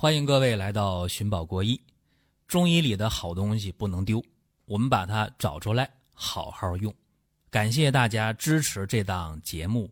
欢迎各位来到寻宝国医。中医里的好东西不能丢，我们把它找出来，好好用。感谢大家支持这档节目，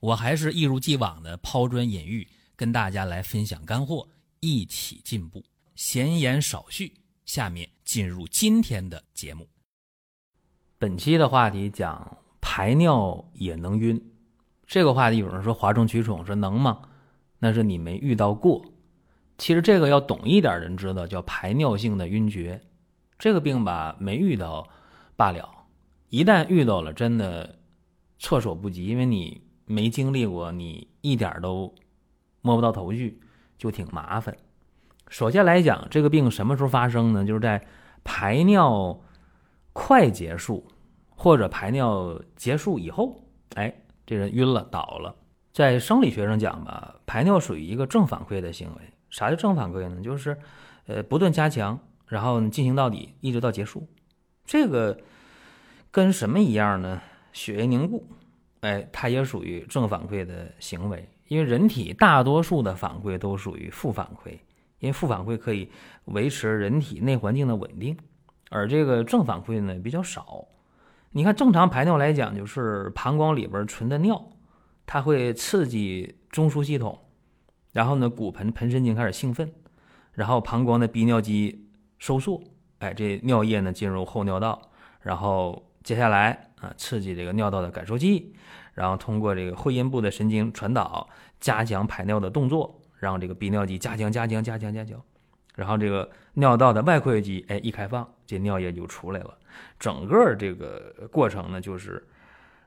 我还是一如既往的抛砖引玉，跟大家来分享干货，一起进步。闲言少叙，下面进入今天的节目。本期的话题讲排尿也能晕，这个话题有人说哗众取宠，说能吗？那是你没遇到过。其实这个要懂一点人知道，叫排尿性的晕厥。这个病吧，没遇到罢了。一旦遇到了，真的措手不及，因为你没经历过，你一点都摸不到头绪，就挺麻烦。首先来讲，这个病什么时候发生呢？就是在排尿快结束。或者排尿结束以后，哎，这人晕了倒了。在生理学上讲吧，排尿属于一个正反馈的行为。啥叫正反馈呢？就是，呃，不断加强，然后进行到底，一直到结束。这个跟什么一样呢？血液凝固，哎，它也属于正反馈的行为。因为人体大多数的反馈都属于负反馈，因为负反馈可以维持人体内环境的稳定，而这个正反馈呢比较少。你看，正常排尿来讲，就是膀胱里边存的尿，它会刺激中枢系统，然后呢，骨盆盆神经开始兴奋，然后膀胱的逼尿肌收缩，哎，这尿液呢进入后尿道，然后接下来啊，刺激这个尿道的感受器，然后通过这个会阴部的神经传导，加强排尿的动作，让这个逼尿肌加强、加强、加强、加强。然后这个尿道的外括约肌，哎，一开放，这尿液就出来了。整个这个过程呢，就是，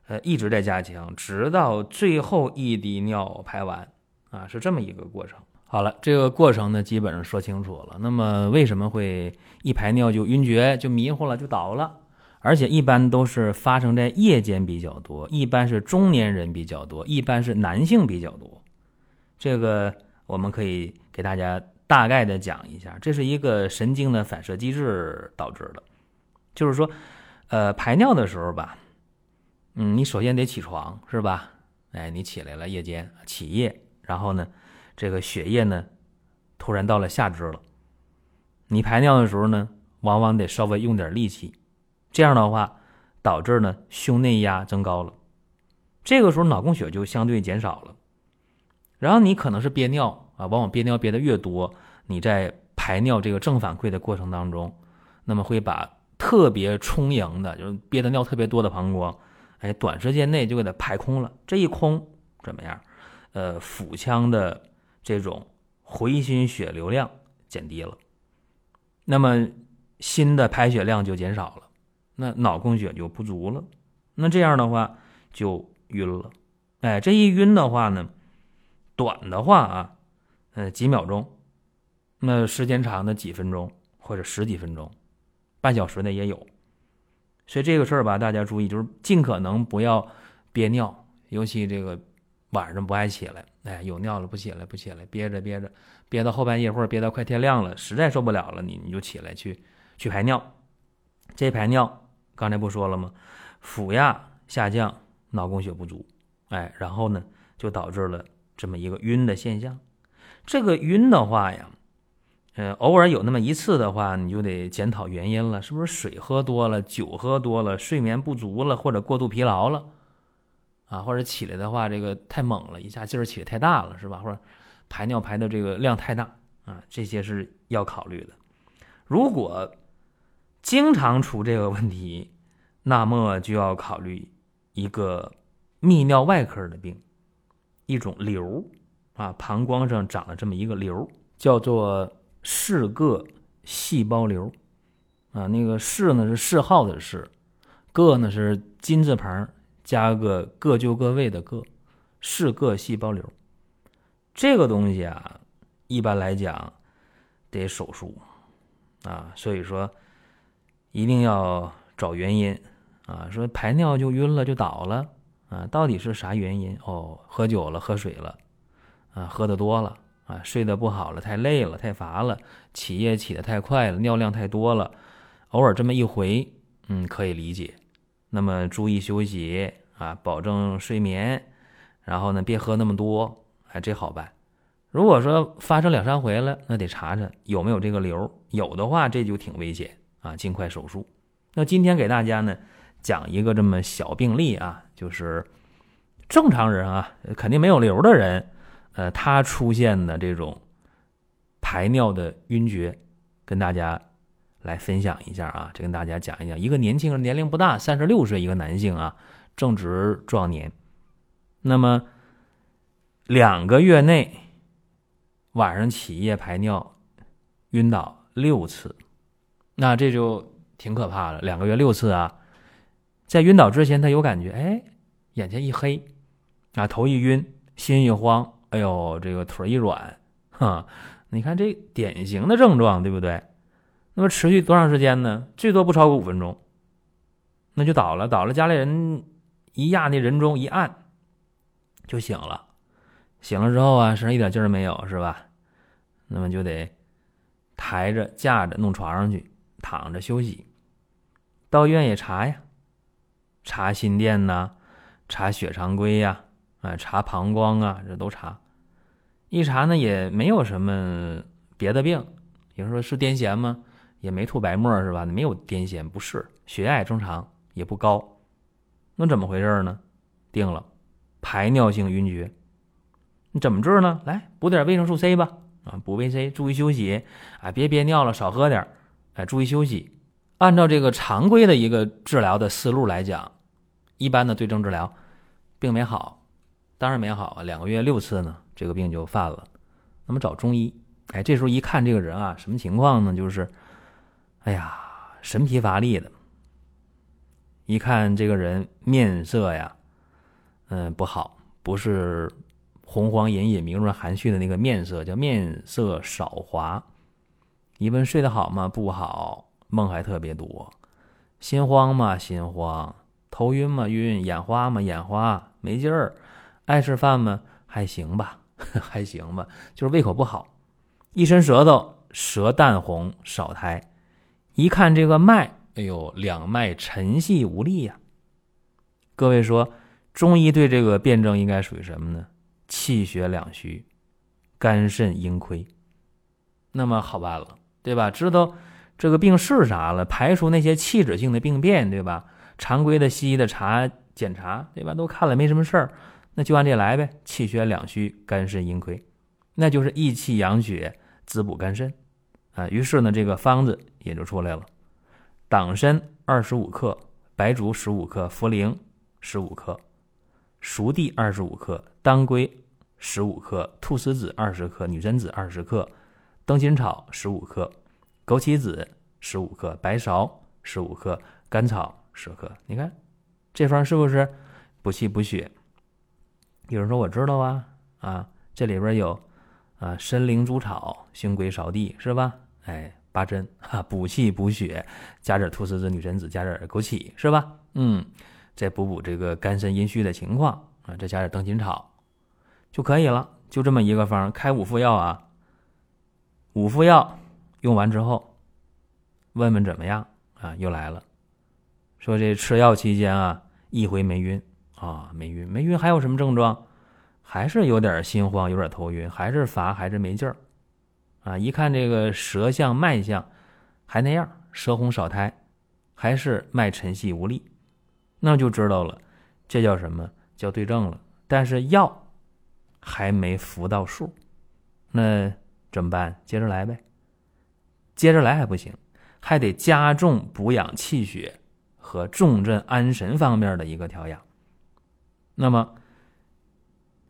呃，一直在加强，直到最后一滴尿排完，啊，是这么一个过程。好了，这个过程呢，基本上说清楚了。那么为什么会一排尿就晕厥、就迷糊了、就倒了？而且一般都是发生在夜间比较多，一般是中年人比较多，一般是男性比较多。这个我们可以给大家。大概的讲一下，这是一个神经的反射机制导致的，就是说，呃，排尿的时候吧，嗯，你首先得起床，是吧？哎，你起来了，夜间起夜，然后呢，这个血液呢，突然到了下肢了，你排尿的时候呢，往往得稍微用点力气，这样的话，导致呢胸内压增高了，这个时候脑供血就相对减少了，然后你可能是憋尿。啊，往往憋尿憋的越多，你在排尿这个正反馈的过程当中，那么会把特别充盈的，就是憋的尿特别多的膀胱，哎，短时间内就给它排空了。这一空怎么样？呃，腹腔的这种回心血流量减低了，那么新的排血量就减少了，那脑供血就不足了，那这样的话就晕了。哎，这一晕的话呢，短的话啊。呃，几秒钟，那时间长的几分钟或者十几分钟，半小时的也有。所以这个事儿吧，大家注意，就是尽可能不要憋尿，尤其这个晚上不爱起来，哎，有尿了不起来不起来，憋着憋着，憋到后半夜或者憋到快天亮了，实在受不了了，你你就起来去去排尿。这排尿刚才不说了吗？腹压下降，脑供血不足，哎，然后呢就导致了这么一个晕的现象。这个晕的话呀，呃，偶尔有那么一次的话，你就得检讨原因了，是不是水喝多了、酒喝多了、睡眠不足了，或者过度疲劳了，啊，或者起来的话，这个太猛了，一下劲儿起的太大了，是吧？或者排尿排的这个量太大啊，这些是要考虑的。如果经常出这个问题，那么就要考虑一个泌尿外科的病，一种瘤。啊，膀胱上长了这么一个瘤，叫做嗜铬细胞瘤。啊，那个嗜呢是嗜号的嗜，铬呢是金字旁加个各就各位的各，是各细胞瘤。这个东西啊，一般来讲得手术啊，所以说一定要找原因啊。说排尿就晕了就倒了啊，到底是啥原因？哦，喝酒了，喝水了。啊，喝的多了啊，睡得不好了，太累了，太乏了，起夜起得太快了，尿量太多了，偶尔这么一回，嗯，可以理解。那么注意休息啊，保证睡眠，然后呢，别喝那么多，哎，这好办。如果说发生两三回了，那得查查有没有这个瘤，有的话这就挺危险啊，尽快手术。那今天给大家呢讲一个这么小病例啊，就是正常人啊，肯定没有瘤的人，呃，他出现的这种排尿的晕厥，跟大家来分享一下啊，这跟大家讲一讲，一个年轻人，年龄不大，三十六岁，一个男性啊，正值壮年，那么。两个月内，晚上起夜排尿，晕倒六次，那这就挺可怕的。两个月六次啊，在晕倒之前，他有感觉，哎，眼前一黑，啊，头一晕，心一慌，哎呦，这个腿一软，哈，你看这典型的症状，对不对？那么持续多长时间呢？最多不超过五分钟，那就倒了，倒了，家里人一压那人中一按，就醒了。醒了之后啊，身上一点劲儿没有，是吧？那么就得抬着、架着弄床上去，躺着休息。到医院也查呀，查心电呐，查血常规呀，啊，查膀胱啊，这都查。一查呢，也没有什么别的病。有人说是癫痫吗？也没吐白沫，是吧？没有癫痫，不是，血压也正常，也不高。那怎么回事呢？定了，排尿性晕厥。你怎么治呢？来补点维生素 C 吧，啊，补维 C，注意休息，啊，别憋尿了，少喝点，哎，注意休息。按照这个常规的一个治疗的思路来讲，一般的对症治疗，病没好，当然没好啊，两个月六次呢，这个病就犯了。那么找中医，哎，这时候一看这个人啊，什么情况呢？就是，哎呀，神疲乏力的。一看这个人面色呀，嗯，不好，不是。红黄隐隐、明润含蓄的那个面色叫面色少华。一问睡得好吗？不好，梦还特别多。心慌吗？心慌。头晕吗？晕。眼花吗？眼花。没劲儿。爱吃饭吗？还行吧，还行吧，就是胃口不好。一伸舌头，舌淡红，少苔。一看这个脉，哎呦，两脉沉细无力呀。各位说，中医对这个辩证应该属于什么呢？气血两虚，肝肾阴亏，那么好办了，对吧？知道这个病是啥了，排除那些器质性的病变，对吧？常规的西医的查检查，对吧？都看了没什么事儿，那就按这来呗。气血两虚，肝肾阴亏，那就是益气养血，滋补肝肾啊。于是呢，这个方子也就出来了：党参二十五克，白术十五克，茯苓十五克。熟地二十五克，当归十五克，菟丝子二十克，女贞子二十克，灯心草十五克，枸杞子十五克，白芍十五克，甘草十克。你看这方是不是补气补血？有人说我知道啊啊，这里边有啊参苓猪草，熏归芍地是吧？哎，八珍哈，补气补血，加点菟丝子、女贞子，加点枸杞是吧？嗯。再补补这个肝肾阴虚的情况啊，再加点灯心草就可以了。就这么一个方，开五副药啊。五副药用完之后，问问怎么样啊？又来了，说这吃药期间啊，一回没晕啊，没晕，没晕，还有什么症状？还是有点心慌，有点头晕，还是乏，还是没劲儿啊？一看这个舌象、脉象还那样，舌红少苔，还是脉沉细无力。那就知道了，这叫什么叫对症了？但是药还没服到数，那怎么办？接着来呗。接着来还不行，还得加重补养气血和重镇安神方面的一个调养。那么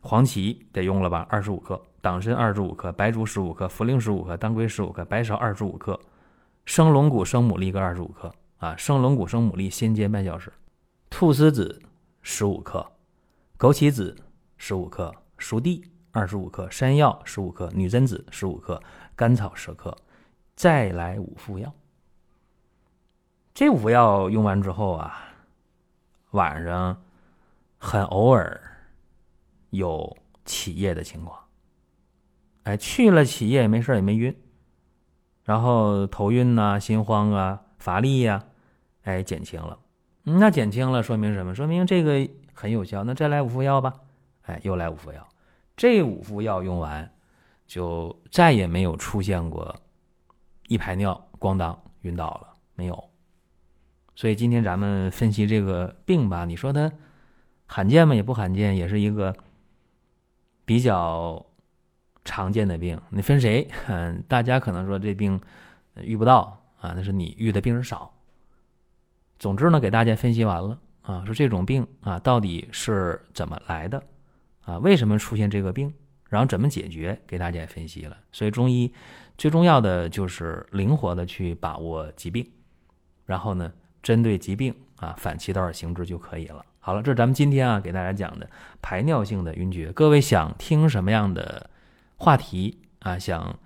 黄芪得用了吧？二十五克，党参二十五克，白术十五克，茯苓十五克，当归十五克，白芍二十五克，生龙骨、生牡蛎各二十五克啊！生龙骨、生牡蛎先煎半小时。菟丝子十五克，枸杞子十五克，熟地二十五克，山药十五克，女贞子十五克，甘草十克，再来五副药。这五副药用完之后啊，晚上很偶尔有起夜的情况。哎，去了企业也没事也没晕，然后头晕呐、心慌啊、乏力呀，哎，减轻了。那减轻了，说明什么？说明这个很有效。那再来五副药吧。哎，又来五副药。这五副药用完，就再也没有出现过一排尿咣当晕倒了，没有。所以今天咱们分析这个病吧，你说它罕见吗？也不罕见，也是一个比较常见的病。你分谁？嗯，大家可能说这病遇不到啊，那是你遇的病人少。总之呢，给大家分析完了啊，说这种病啊到底是怎么来的啊？为什么出现这个病？然后怎么解决？给大家分析了。所以中医最重要的就是灵活的去把握疾病，然后呢？针对疾病啊，反其道而行之就可以了。好了，这是咱们今天啊给大家讲的排尿性的晕厥。各位想听什么样的话题啊？想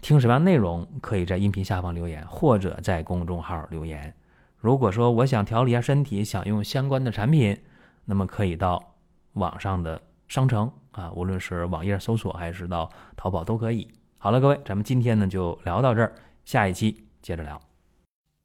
听什么样内容？可以在音频下方留言，或者在公众号留言。如果说我想调理一下身体，想用相关的产品，那么可以到网上的商城啊，无论是网页搜索还是到淘宝都可以。好了，各位，咱们今天呢就聊到这儿，下一期接着聊。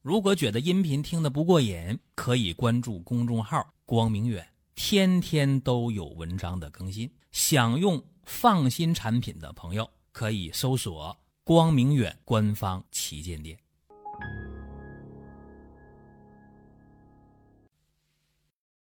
如果觉得音频听得不过瘾，可以关注公众号“光明远”，天天都有文章的更新。想用放心产品的朋友，可以搜索“光明远”官方旗舰店。